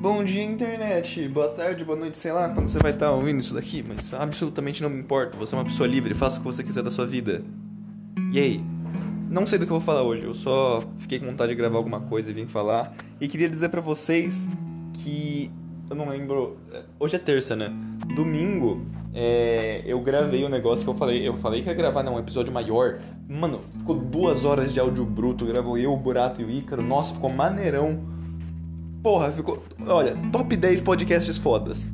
Bom dia, internet. Boa tarde, boa noite, sei lá quando você vai estar ouvindo isso daqui, mas absolutamente não me importa. Você é uma pessoa livre, faça o que você quiser da sua vida. E aí? Não sei do que eu vou falar hoje, eu só fiquei com vontade de gravar alguma coisa e vim falar. E queria dizer para vocês que. Eu não lembro. Hoje é terça, né? Domingo, é, eu gravei o um negócio que eu falei. Eu falei que ia gravar né, um episódio maior. Mano, ficou duas horas de áudio bruto. Gravou eu, o Burato e o Ícaro. Nossa, ficou maneirão. Porra, ficou. Olha, top 10 podcasts fodas.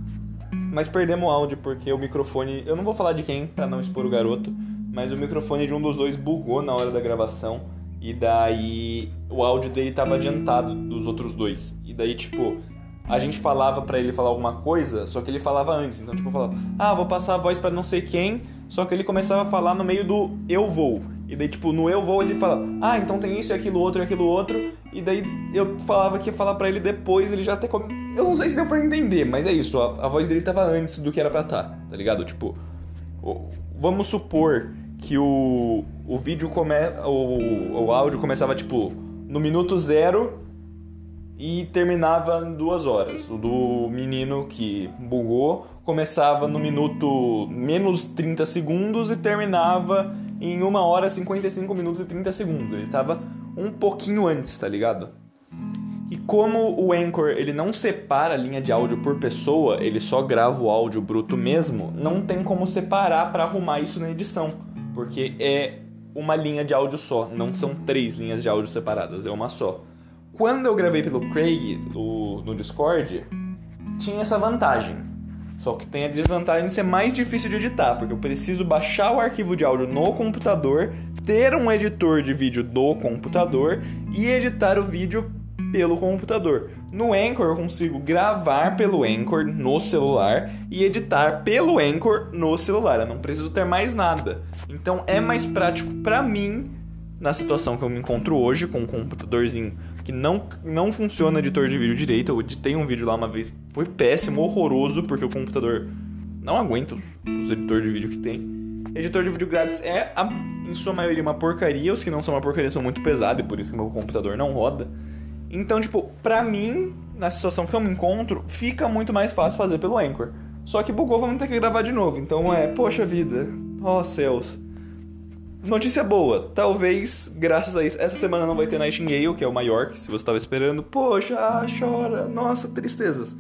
Mas perdemos o áudio porque o microfone. Eu não vou falar de quem, pra não expor o garoto. Mas o microfone de um dos dois bugou na hora da gravação. E daí o áudio dele tava adiantado dos outros dois. E daí, tipo, a gente falava para ele falar alguma coisa, só que ele falava antes. Então, tipo, eu falava, ah, vou passar a voz para não sei quem, só que ele começava a falar no meio do eu vou. E daí, tipo, no eu vou ele fala, ah, então tem isso e aquilo outro e aquilo outro. E daí eu falava que ia falar para ele depois, ele já até. Come... Eu não sei se deu pra entender, mas é isso, a, a voz dele tava antes do que era pra estar, tá, tá ligado? Tipo, vamos supor que o, o vídeo come. O, o áudio começava, tipo, no minuto zero e terminava em duas horas. O do menino que bugou começava no minuto menos 30 segundos e terminava em 1 hora 55 minutos e 30 segundos. Ele tava um pouquinho antes, tá ligado? E como o Anchor ele não separa a linha de áudio por pessoa, ele só grava o áudio bruto mesmo, não tem como separar para arrumar isso na edição, porque é uma linha de áudio só, não são três linhas de áudio separadas, é uma só. Quando eu gravei pelo Craig do, no Discord, tinha essa vantagem. Só que tem a desvantagem de ser mais difícil de editar, porque eu preciso baixar o arquivo de áudio no computador, ter um editor de vídeo do computador e editar o vídeo pelo computador. No Anchor eu consigo gravar pelo Anchor no celular e editar pelo Anchor no celular. Eu não preciso ter mais nada. Então é mais prático para mim na situação que eu me encontro hoje, com um computadorzinho que não, não funciona editor de vídeo direito. Eu editei um vídeo lá uma vez, foi péssimo, horroroso, porque o computador não aguenta os, os editores de vídeo que tem. Editor de vídeo grátis é, a, em sua maioria, uma porcaria. Os que não são uma porcaria são muito pesados, e por isso que meu computador não roda. Então, tipo, pra mim, na situação que eu me encontro, fica muito mais fácil fazer pelo Anchor. Só que bugou, vamos ter que gravar de novo. Então é, poxa vida, ó oh, céus. Notícia boa, talvez, graças a isso, essa semana não vai ter Nightingale, que é o maior, que se você estava esperando, poxa, ah, chora, nossa, tristezas.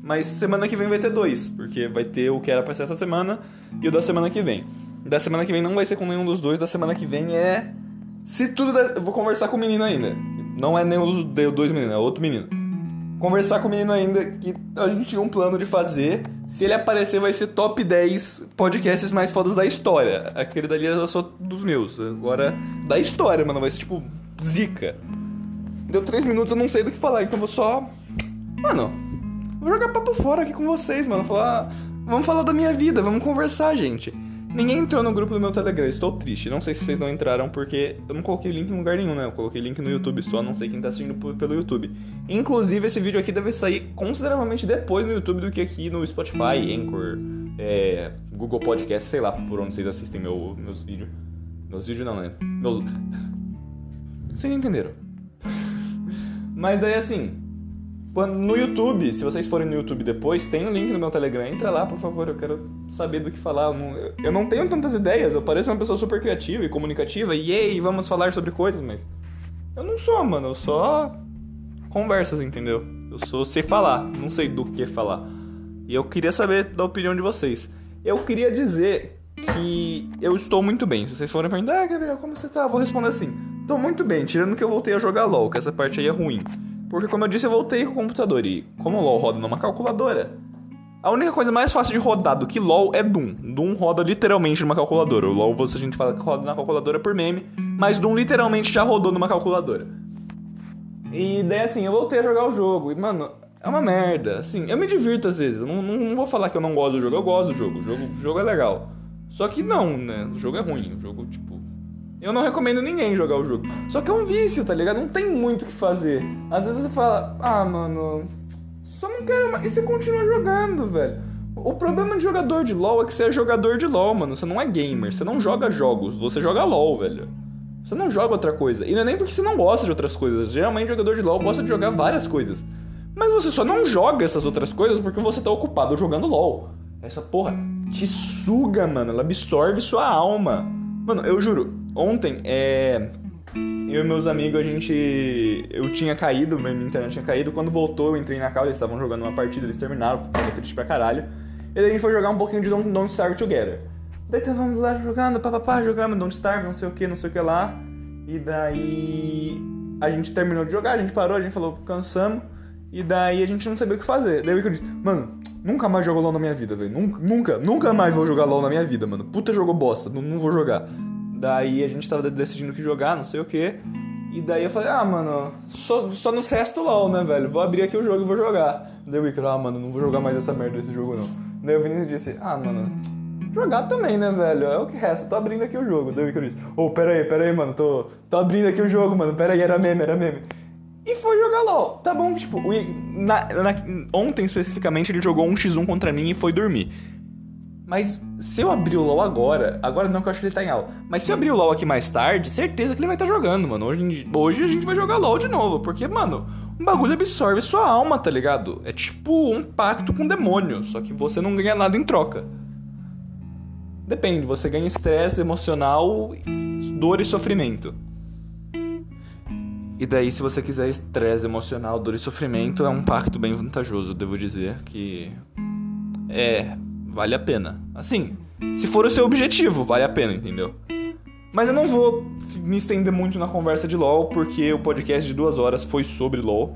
Mas semana que vem vai ter dois, porque vai ter o que era pra ser essa semana e o da semana que vem. Da semana que vem não vai ser com nenhum dos dois, da semana que vem é. Se tudo der... Vou conversar com o menino ainda. Não é nenhum dos dois meninos, é outro menino. Conversar com o menino ainda que a gente tinha um plano de fazer se ele aparecer, vai ser top 10 podcasts mais fodas da história. Aquele dali é só dos meus. Agora, da história, mano. Vai ser tipo zica. Deu 3 minutos, eu não sei do que falar, então vou só. Mano, vou jogar papo fora aqui com vocês, mano. Falar. Vamos falar da minha vida, vamos conversar, gente. Ninguém entrou no grupo do meu Telegram, estou triste. Não sei se vocês não entraram porque eu não coloquei link em lugar nenhum, né? Eu coloquei link no YouTube só, não sei quem tá assistindo pelo YouTube. Inclusive, esse vídeo aqui deve sair consideravelmente depois no YouTube do que aqui no Spotify, Anchor, é, Google Podcast, sei lá por onde vocês assistem meu, meus vídeos. Meus vídeos não, né? Meus. Vocês entenderam? Mas daí assim, no YouTube, se vocês forem no YouTube depois, tem o um link no meu Telegram. Entra lá, por favor, eu quero saber do que falar. Eu não, eu não tenho tantas ideias, eu pareço uma pessoa super criativa e comunicativa. E aí, vamos falar sobre coisas, mas. Eu não sou, mano, eu só. Conversas, entendeu? Eu sou sei falar, não sei do que falar. E eu queria saber da opinião de vocês. Eu queria dizer que eu estou muito bem. Se vocês forem perguntar, ah, Gabriel, como você tá? Eu vou responder assim: Tô muito bem, tirando que eu voltei a jogar LOL, que essa parte aí é ruim. Porque, como eu disse, eu voltei com o computador e, como o LoL roda numa calculadora, a única coisa mais fácil de rodar do que LoL é Doom. Doom roda literalmente numa calculadora. O LoL, você, a gente fala que roda na calculadora por meme, mas Doom literalmente já rodou numa calculadora. E daí, assim, eu voltei a jogar o jogo e, mano, é uma merda. Assim, eu me divirto às vezes. Eu não, não, não vou falar que eu não gosto do jogo, eu gosto do jogo. O jogo, o jogo é legal. Só que não, né? O jogo é ruim. O jogo, tipo, eu não recomendo ninguém jogar o jogo. Só que é um vício, tá ligado? Não tem muito o que fazer. Às vezes você fala, ah, mano, só não quero mais. E você continua jogando, velho. O problema de jogador de LoL é que você é jogador de LoL, mano. Você não é gamer. Você não joga jogos. Você joga LoL, velho. Você não joga outra coisa. E não é nem porque você não gosta de outras coisas. Geralmente, jogador de LoL gosta de jogar várias coisas. Mas você só não joga essas outras coisas porque você tá ocupado jogando LOL. Essa porra te suga, mano. Ela absorve sua alma. Mano, eu juro, ontem, é. Eu e meus amigos, a gente. Eu tinha caído, minha internet tinha caído. Quando voltou, eu entrei na casa, eles estavam jogando uma partida, eles terminaram, ficava triste pra caralho. E daí a gente foi jogar um pouquinho de Don't, Don't Starve Together. Daí tava lá jogando, papapá, jogando Don't Starve, não sei o que, não sei o que lá. E daí. A gente terminou de jogar, a gente parou, a gente falou, cansamos. E daí a gente não sabia o que fazer. Daí eu disse, mano, nunca mais jogo LOL na minha vida, velho. Nunca, nunca, nunca mais vou jogar LOL na minha vida, mano. Puta jogo bosta, não, não vou jogar. Daí a gente tava decidindo o que jogar, não sei o que. E daí eu falei, ah, mano, só, só nos resta o LOL, né, velho? Vou abrir aqui o jogo e vou jogar. Daí o Icaro, ah, mano, não vou jogar mais essa merda desse jogo, não. Daí o Vinícius disse, ah, mano, jogar também, né, velho? É o que resta, tô abrindo aqui o jogo. Daí o Icaro disse, ô, oh, pera aí, pera aí, mano, tô, tô abrindo aqui o jogo, mano, pera aí, era meme, era meme. E foi jogar LOL. Tá bom, tipo, na, na, ontem especificamente ele jogou um x1 contra mim e foi dormir. Mas se eu abrir o LoL agora, agora não que eu acho que ele tá em aula, mas se eu abrir o LoL aqui mais tarde, certeza que ele vai estar tá jogando, mano. Hoje, hoje a gente vai jogar LoL de novo, porque, mano, um bagulho absorve sua alma, tá ligado? É tipo um pacto com o demônio, só que você não ganha nada em troca. Depende, você ganha estresse emocional, dor e sofrimento. E daí, se você quiser estresse emocional, dor e sofrimento, é um pacto bem vantajoso, devo dizer que. É, vale a pena. Assim, se for o seu objetivo, vale a pena, entendeu? Mas eu não vou me estender muito na conversa de LoL, porque o podcast de duas horas foi sobre LoL.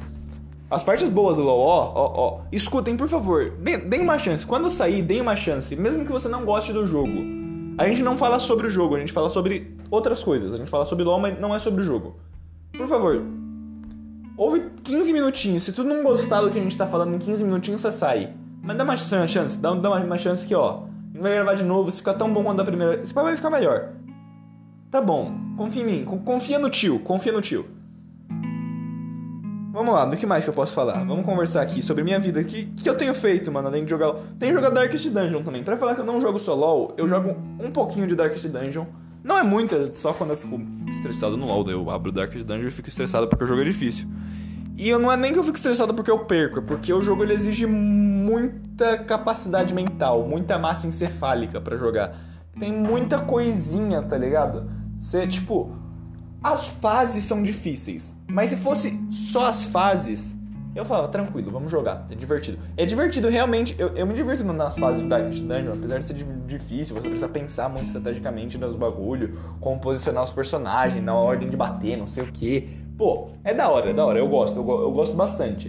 As partes boas do LoL, ó, ó, ó, escutem, por favor, deem uma chance. Quando sair, deem uma chance, mesmo que você não goste do jogo. A gente não fala sobre o jogo, a gente fala sobre outras coisas. A gente fala sobre LoL, mas não é sobre o jogo. Por favor, ouve 15 minutinhos. Se tu não gostar do que a gente tá falando em 15 minutinhos, você sai. Mas dá uma chance, dá, dá uma chance que, ó. Gente vai gravar de novo, se ficar tão bom quanto a primeira vez, vai ficar melhor. Tá bom, confia em mim, confia no tio, confia no tio. Vamos lá, do que mais que eu posso falar? Vamos conversar aqui sobre minha vida. O que, que eu tenho feito, mano, além de jogar. Tenho jogado Darkest Dungeon também. Pra falar que eu não jogo só LOL, eu jogo um pouquinho de Darkest Dungeon. Não é muita, só quando eu fico estressado no LoL, eu abro Dark Dungeon e fico estressado porque o jogo é difícil. E eu, não é nem que eu fico estressado porque eu perco, é porque o jogo ele exige muita capacidade mental, muita massa encefálica para jogar. Tem muita coisinha, tá ligado? Você, tipo, as fases são difíceis, mas se fosse só as fases, eu falava, tranquilo, vamos jogar, é divertido. É divertido, realmente, eu, eu me divirto nas fases do Darkest Dungeon, apesar de ser difícil, você precisa pensar muito estrategicamente nos bagulho, como posicionar os personagens, na ordem de bater, não sei o que. Pô, é da hora, é da hora, eu gosto, eu, eu gosto bastante.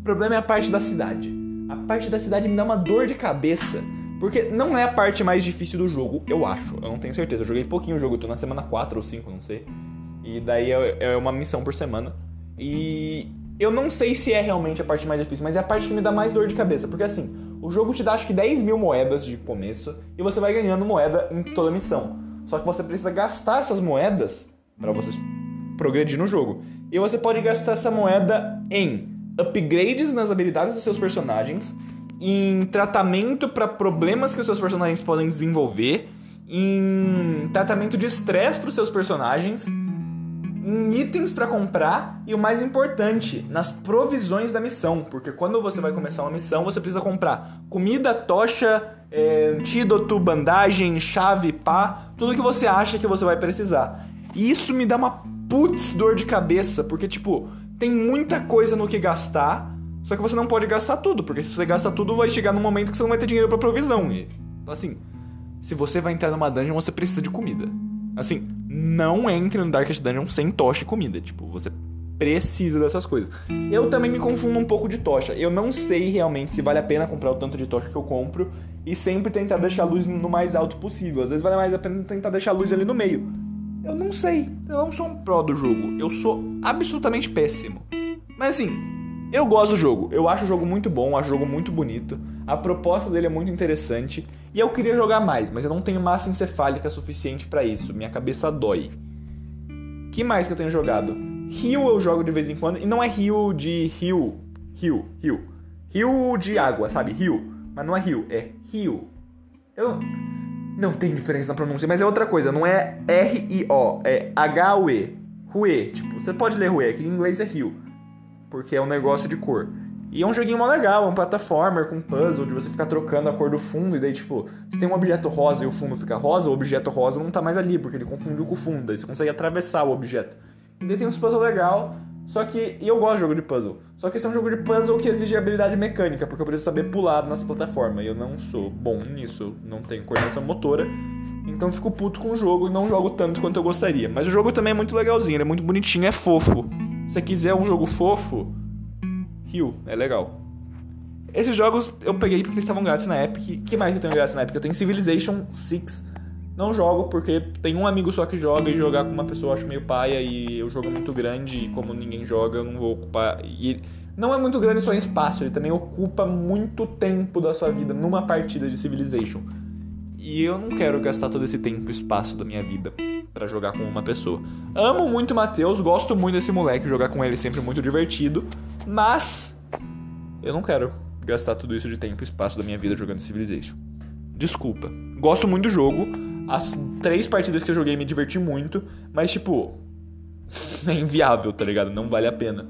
O problema é a parte da cidade. A parte da cidade me dá uma dor de cabeça, porque não é a parte mais difícil do jogo, eu acho, eu não tenho certeza. Eu joguei pouquinho o jogo, tô na semana 4 ou 5, não sei. E daí é, é uma missão por semana. E eu não sei se é realmente a parte mais difícil, mas é a parte que me dá mais dor de cabeça. Porque assim, o jogo te dá acho que 10 mil moedas de começo e você vai ganhando moeda em toda a missão. Só que você precisa gastar essas moedas para você progredir no jogo. E você pode gastar essa moeda em upgrades nas habilidades dos seus personagens, em tratamento para problemas que os seus personagens podem desenvolver, em tratamento de estresse para os seus personagens em itens para comprar e o mais importante, nas provisões da missão, porque quando você vai começar uma missão, você precisa comprar comida, tocha, é, antídoto, bandagem, chave, pá, tudo que você acha que você vai precisar. E isso me dá uma putz dor de cabeça, porque tipo, tem muita coisa no que gastar, só que você não pode gastar tudo, porque se você gasta tudo, vai chegar num momento que você não vai ter dinheiro para provisão. E assim, se você vai entrar numa dungeon, você precisa de comida. Assim, não entre no Darkest Dungeon sem tocha e comida. Tipo, você precisa dessas coisas. Eu também me confundo um pouco de tocha. Eu não sei realmente se vale a pena comprar o tanto de tocha que eu compro e sempre tentar deixar a luz no mais alto possível. Às vezes vale mais a pena tentar deixar a luz ali no meio. Eu não sei. Eu não sou um pró do jogo. Eu sou absolutamente péssimo. Mas assim, eu gosto do jogo. Eu acho o jogo muito bom, acho o jogo muito bonito. A proposta dele é muito interessante. E eu queria jogar mais, mas eu não tenho massa encefálica suficiente para isso. Minha cabeça dói. Que mais que eu tenho jogado? Rio eu jogo de vez em quando. E não é rio de rio. Rio, rio. Rio de água, sabe? Rio. Mas não é rio, é rio. Eu. Não tem diferença na pronúncia, mas é outra coisa. Não é R-I-O, é H-U-E. Rue. Tipo, você pode ler Rue, que em inglês é rio porque é um negócio de cor. E é um joguinho mó legal, é um plataformer com puzzle, de você ficar trocando a cor do fundo, e daí, tipo, se tem um objeto rosa e o fundo fica rosa, o objeto rosa não tá mais ali, porque ele confundiu com o fundo, daí você consegue atravessar o objeto. E daí tem uns puzzles legal, só que. E eu gosto de jogo de puzzle. Só que esse é um jogo de puzzle que exige habilidade mecânica, porque eu preciso saber pular nas plataformas. E eu não sou bom nisso, não tenho coordenação motora. Então fico puto com o jogo e não jogo tanto quanto eu gostaria. Mas o jogo também é muito legalzinho, ele é muito bonitinho, é fofo. Se você quiser um jogo fofo, Rio, é legal. Esses jogos eu peguei porque eles estavam grátis na Epic. que mais eu tenho grátis na Epic? Eu tenho Civilization 6. Não jogo porque tem um amigo só que joga e jogar com uma pessoa eu acho meio paia e o jogo é muito grande e como ninguém joga eu não vou ocupar. E não é muito grande só em espaço, ele também ocupa muito tempo da sua vida numa partida de Civilization. E eu não quero gastar todo esse tempo e espaço da minha vida para jogar com uma pessoa. Amo muito o Matheus, gosto muito desse moleque, jogar com ele é sempre muito divertido, mas eu não quero gastar tudo isso de tempo e espaço da minha vida jogando Civilization. Desculpa. Gosto muito do jogo. As três partidas que eu joguei me diverti muito, mas tipo, é inviável, tá ligado? Não vale a pena.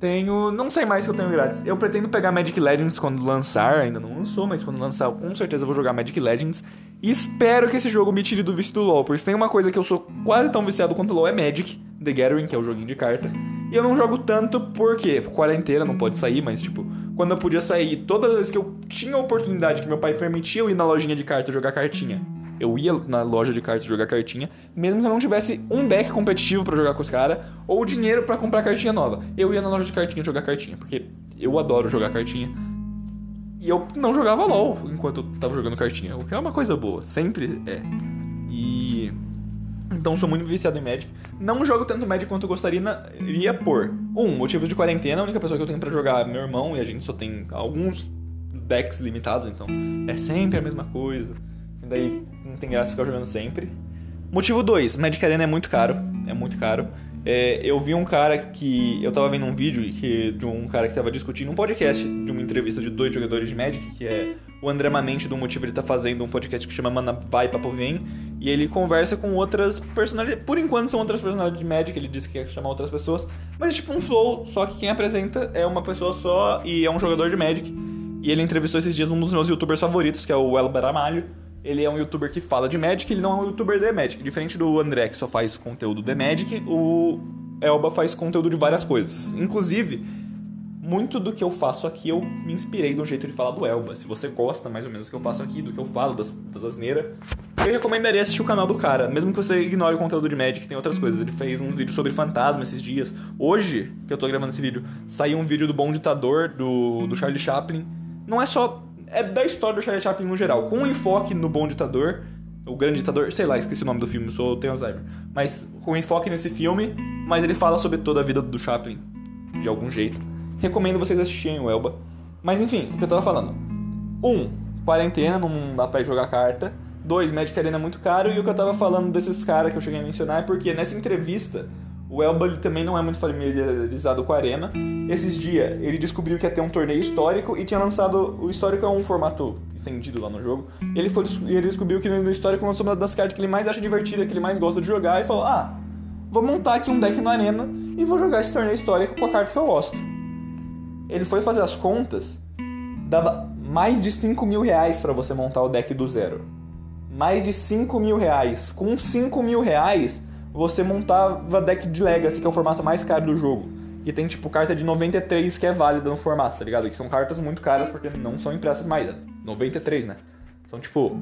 Tenho. Não sei mais que eu tenho grátis. Eu pretendo pegar Magic Legends quando lançar. Ainda não lançou, mas quando lançar, com certeza vou jogar Magic Legends. E espero que esse jogo me tire do vício do LoL. Porque se tem uma coisa que eu sou quase tão viciado quanto o LoL é Magic, The Gathering, que é o joguinho de carta. E eu não jogo tanto porque quarentena, não pode sair, mas tipo, quando eu podia sair, todas as vezes que eu tinha a oportunidade que meu pai permitia eu ir na lojinha de carta jogar cartinha eu ia na loja de cartas jogar cartinha, mesmo que eu não tivesse um deck competitivo para jogar com os caras, ou dinheiro para comprar cartinha nova. Eu ia na loja de cartinha jogar cartinha, porque eu adoro jogar cartinha. E eu não jogava LOL enquanto eu tava jogando cartinha, o que é uma coisa boa, sempre é. E. Então sou muito viciado em Magic. Não jogo tanto Magic quanto eu gostaria por. Um, motivo de quarentena, a única pessoa que eu tenho para jogar é meu irmão, e a gente só tem alguns decks limitados, então é sempre a mesma coisa. Daí não tem graça ficar jogando sempre. Motivo 2, Magic Arena é muito caro. É muito caro. É, eu vi um cara que. Eu tava vendo um vídeo que, de um cara que tava discutindo um podcast de uma entrevista de dois jogadores de Magic, que é o André Manente do Motivo, ele tá fazendo um podcast que chama Mana Vai Papo Vem. E ele conversa com outras personalidades. Por enquanto são outras personalidades de Magic, ele disse que quer chamar outras pessoas. Mas é tipo um flow, só que quem apresenta é uma pessoa só e é um jogador de Magic. E ele entrevistou esses dias um dos meus youtubers favoritos, que é o Elber Amalho ele é um youtuber que fala de Magic, ele não é um youtuber de Magic. Diferente do André, que só faz conteúdo de Magic, o Elba faz conteúdo de várias coisas. Inclusive, muito do que eu faço aqui eu me inspirei no jeito de falar do Elba. Se você gosta mais ou menos do que eu faço aqui, do que eu falo, das, das asneiras, eu recomendaria assistir o canal do cara. Mesmo que você ignore o conteúdo de Magic, tem outras coisas. Ele fez um vídeo sobre fantasma esses dias. Hoje, que eu tô gravando esse vídeo, saiu um vídeo do Bom Ditador, do, do Charlie Chaplin. Não é só é da história do Charlie Chaplin no geral, com um enfoque no bom ditador, o grande ditador, sei lá, esqueci o nome do filme, sou tenho Alzheimer, mas com enfoque nesse filme, mas ele fala sobre toda a vida do Chaplin de algum jeito. Recomendo vocês assistirem o Elba. Mas enfim, o que eu tava falando. Um, quarentena, não dá pra jogar carta. Dois, Magic Arena é muito caro. E o que eu tava falando desses caras que eu cheguei a mencionar é porque nessa entrevista o Elba também não é muito familiarizado com a Arena. Esses dias ele descobriu que ia ter um torneio histórico e tinha lançado. O histórico é um formato estendido lá no jogo. Ele, foi, ele descobriu que no histórico lançou uma das cartas que ele mais acha divertida, que ele mais gosta de jogar, e falou: Ah, vou montar aqui um deck na Arena e vou jogar esse torneio histórico com a carta que eu gosto. Ele foi fazer as contas, dava mais de 5 mil reais pra você montar o deck do zero. Mais de 5 mil reais. Com 5 mil reais você montava deck de Legacy, que é o formato mais caro do jogo. Que tem, tipo, carta de 93 que é válida no formato, tá ligado? Que são cartas muito caras porque não são impressas mais. 93, né? São, tipo,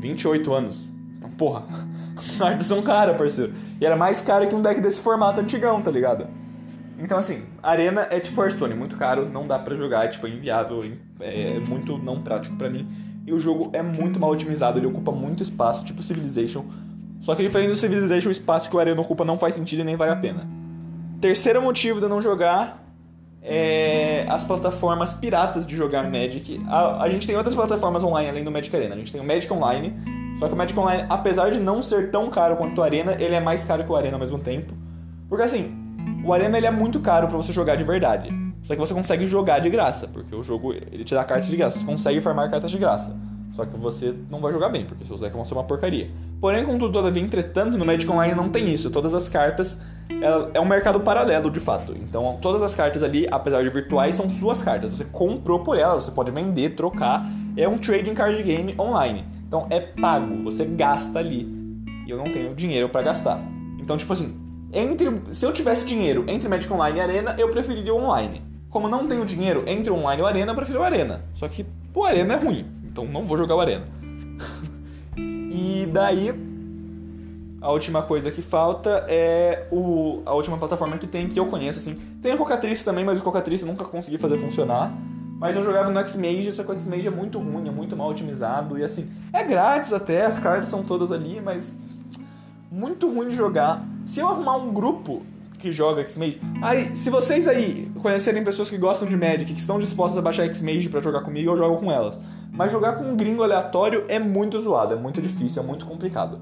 28 anos. Então, porra, as cartas são caras, parceiro. E era mais caro que um deck desse formato antigão, tá ligado? Então, assim, Arena é tipo Hearthstone, muito caro, não dá para jogar, é, tipo, inviável, é, é muito não prático para mim. E o jogo é muito mal otimizado, ele ocupa muito espaço, tipo Civilization só que diferente do Civilization, o espaço que o Arena ocupa não faz sentido e nem vale a pena. Terceiro motivo de eu não jogar é as plataformas piratas de jogar Magic. A, a gente tem outras plataformas online além do Magic Arena. A gente tem o Magic Online, só que o Magic Online, apesar de não ser tão caro quanto o Arena, ele é mais caro que o Arena ao mesmo tempo. Porque assim, o Arena ele é muito caro para você jogar de verdade. Só que você consegue jogar de graça, porque o jogo ele te dá cartas de graça. Você consegue farmar cartas de graça. Só que você não vai jogar bem, porque seus decks vão ser uma porcaria. Porém, contudo, todavia, entretanto, no Magic Online não tem isso. Todas as cartas é, é um mercado paralelo, de fato. Então, todas as cartas ali, apesar de virtuais, são suas cartas. Você comprou por elas, você pode vender, trocar. É um trading card game online. Então, é pago, você gasta ali. E eu não tenho dinheiro para gastar. Então, tipo assim, entre, se eu tivesse dinheiro entre Magic Online e Arena, eu preferiria o online. Como não tenho dinheiro entre o online e o Arena, eu prefiro o Arena. Só que o Arena é ruim, então não vou jogar o Arena. e daí, a última coisa que falta é o, a última plataforma que tem, que eu conheço, assim. Tem a Cocatrice também, mas o Cocatrice nunca consegui fazer funcionar. Mas eu jogava no X-Mage, só que o X-Mage é muito ruim, é muito mal otimizado. E assim, é grátis até, as cards são todas ali, mas muito ruim de jogar. Se eu arrumar um grupo que joga X-Mage, aí, se vocês aí conhecerem pessoas que gostam de Magic, que estão dispostas a baixar X-Mage pra jogar comigo, eu jogo com elas. Mas jogar com um gringo aleatório é muito zoado, é muito difícil, é muito complicado.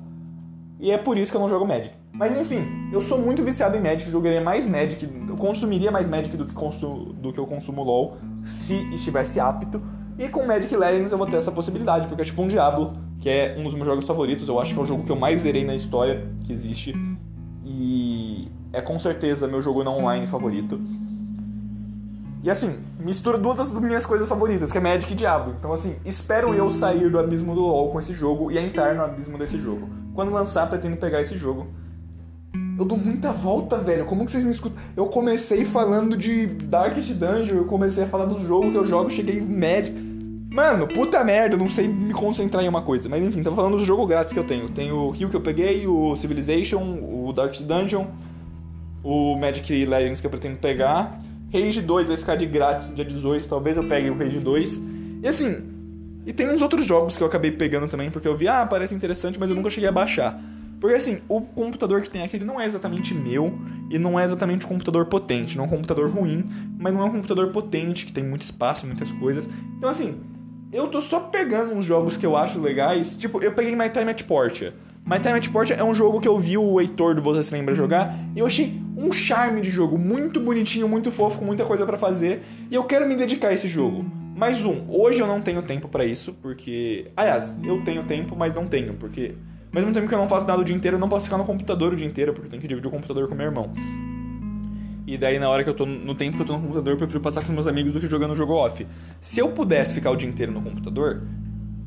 E é por isso que eu não jogo Magic. Mas enfim, eu sou muito viciado em Magic, jogaria mais Magic, eu consumiria mais Magic do que, consumo, do que eu consumo LoL se estivesse apto. E com Magic Legends eu vou ter essa possibilidade, porque é tipo um Diablo, que é um dos meus jogos favoritos, eu acho que é o jogo que eu mais zerei na história que existe. E é com certeza meu jogo não online favorito. E assim, mistura duas das minhas coisas favoritas, que é Magic e Diablo. Então assim, espero eu sair do abismo do LoL com esse jogo e entrar no abismo desse jogo. Quando lançar, pretendo pegar esse jogo. Eu dou muita volta, velho. Como que vocês me escutam? Eu comecei falando de Darkest Dungeon, eu comecei a falar do jogo que eu jogo, cheguei em Magic. Mano, puta merda, eu não sei me concentrar em uma coisa. Mas enfim, tava falando do jogo grátis que eu tenho. Tem o Rio que eu peguei, o Civilization, o Darkest Dungeon, o Magic Legends que eu pretendo pegar. Rage 2 vai ficar de grátis dia 18, talvez eu pegue o Rage 2. E assim, e tem uns outros jogos que eu acabei pegando também, porque eu vi, ah, parece interessante, mas eu nunca cheguei a baixar. Porque assim, o computador que tem aqui ele não é exatamente meu e não é exatamente um computador potente, não é um computador ruim, mas não é um computador potente que tem muito espaço, muitas coisas. Então assim, eu tô só pegando uns jogos que eu acho legais, tipo, eu peguei My Time at Portia. My Time at Portia é um jogo que eu vi o Heitor do Você Se Lembra jogar e eu achei um charme de jogo, muito bonitinho, muito fofo, com muita coisa para fazer, e eu quero me dedicar a esse jogo. Mais um, hoje eu não tenho tempo para isso, porque. Aliás, eu tenho tempo, mas não tenho, porque. Mesmo tempo que eu não faço nada o dia inteiro, eu não posso ficar no computador o dia inteiro, porque eu tenho que dividir o computador com meu irmão. E daí, na hora que eu tô. No tempo que eu tô no computador, eu prefiro passar com meus amigos do que jogando jogo off. Se eu pudesse ficar o dia inteiro no computador,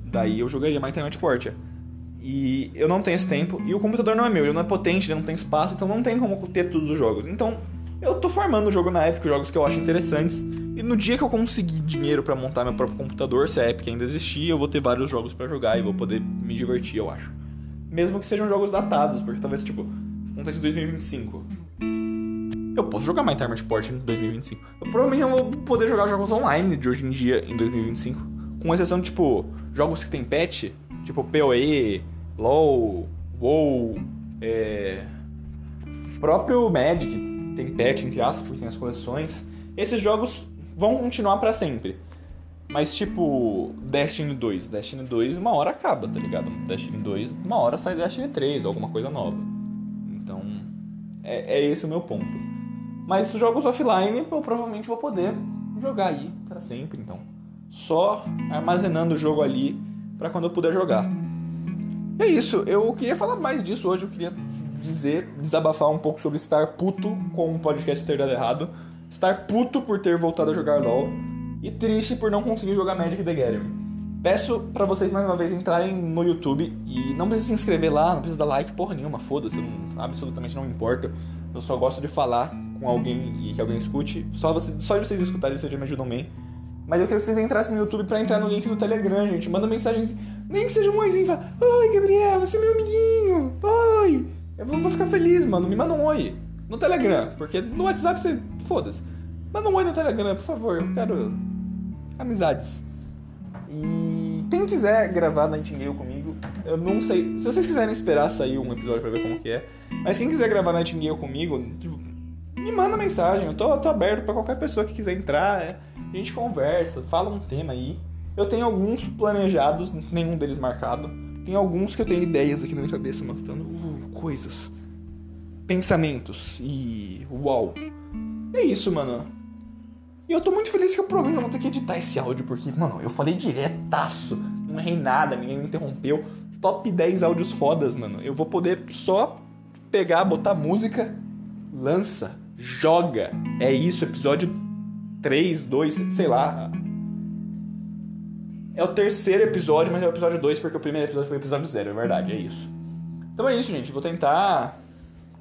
daí eu jogaria My Time at Portia. E eu não tenho esse tempo. E o computador não é meu, ele não é potente, ele não tem espaço, então não tem como ter todos os jogos. Então, eu tô formando o jogo na Epic, jogos que eu acho interessantes. E no dia que eu conseguir dinheiro para montar meu próprio computador, se a Epic ainda existir, eu vou ter vários jogos para jogar e vou poder me divertir, eu acho. Mesmo que sejam jogos datados, porque talvez, tipo, acontece em 2025. Eu posso jogar My Time Sport em 2025. Eu provavelmente não vou poder jogar jogos online de hoje em dia em 2025. Com exceção de, tipo, jogos que tem patch, tipo PoE, LoL, WoW, é... próprio Magic tem patch, entre aspas, porque tem as coleções. Esses jogos vão continuar para sempre. Mas tipo, Destiny 2. Destiny 2 uma hora acaba, tá ligado? Destiny 2, uma hora sai Destiny 3, alguma coisa nova. Então, é, é esse o meu ponto. Mas jogos offline eu provavelmente vou poder jogar aí para sempre, então. Só armazenando o jogo ali para quando eu puder jogar. É isso, eu queria falar mais disso hoje, eu queria dizer, desabafar um pouco sobre estar puto com o podcast ter dado errado, estar puto por ter voltado a jogar LoL e triste por não conseguir jogar Magic the Gathering. Peço para vocês mais uma vez entrarem no YouTube e não precisa se inscrever lá, não precisa dar like porra nenhuma, foda-se, absolutamente não importa. Eu só gosto de falar com alguém e que alguém escute. Só, você, só de vocês escutarem isso já me ajudam bem. Mas eu quero que vocês entrassem no YouTube pra entrar no link do Telegram, gente. Manda mensagens, nem que seja um oizinho, fala, Oi, Gabriel, você é meu amiguinho, oi. Eu vou, vou ficar feliz, mano, me manda um oi. No Telegram, porque no WhatsApp você, foda-se. Manda um oi no Telegram, por favor, eu quero amizades. E quem quiser gravar Nightingale comigo, eu não sei. Se vocês quiserem esperar sair um episódio pra ver como que é, mas quem quiser gravar Nightingale comigo, me manda mensagem. Eu tô, tô aberto para qualquer pessoa que quiser entrar. É, a gente conversa, fala um tema aí. Eu tenho alguns planejados, nenhum deles marcado. Tem alguns que eu tenho ideias aqui na minha cabeça, matando uh, coisas, pensamentos e uau. É isso, mano. E eu tô muito feliz que eu provavelmente vou ter que editar esse áudio, porque, mano, eu falei diretaço. Não errei nada, ninguém me interrompeu. Top 10 áudios fodas, mano. Eu vou poder só pegar, botar música lança, joga. É isso, episódio 3, 2, sei lá. É o terceiro episódio, mas é o episódio 2, porque o primeiro episódio foi o episódio 0, é verdade, é isso. Então é isso, gente. Vou tentar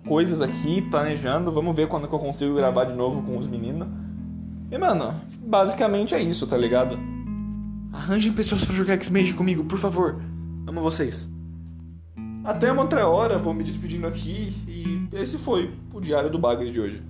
coisas aqui, planejando. Vamos ver quando que eu consigo gravar de novo com os meninos. E, mano, basicamente é isso, tá ligado? Arranjem pessoas para jogar X-Mage comigo, por favor. Amo vocês. Até uma outra hora, vou me despedindo aqui. E esse foi o Diário do Bagre de hoje.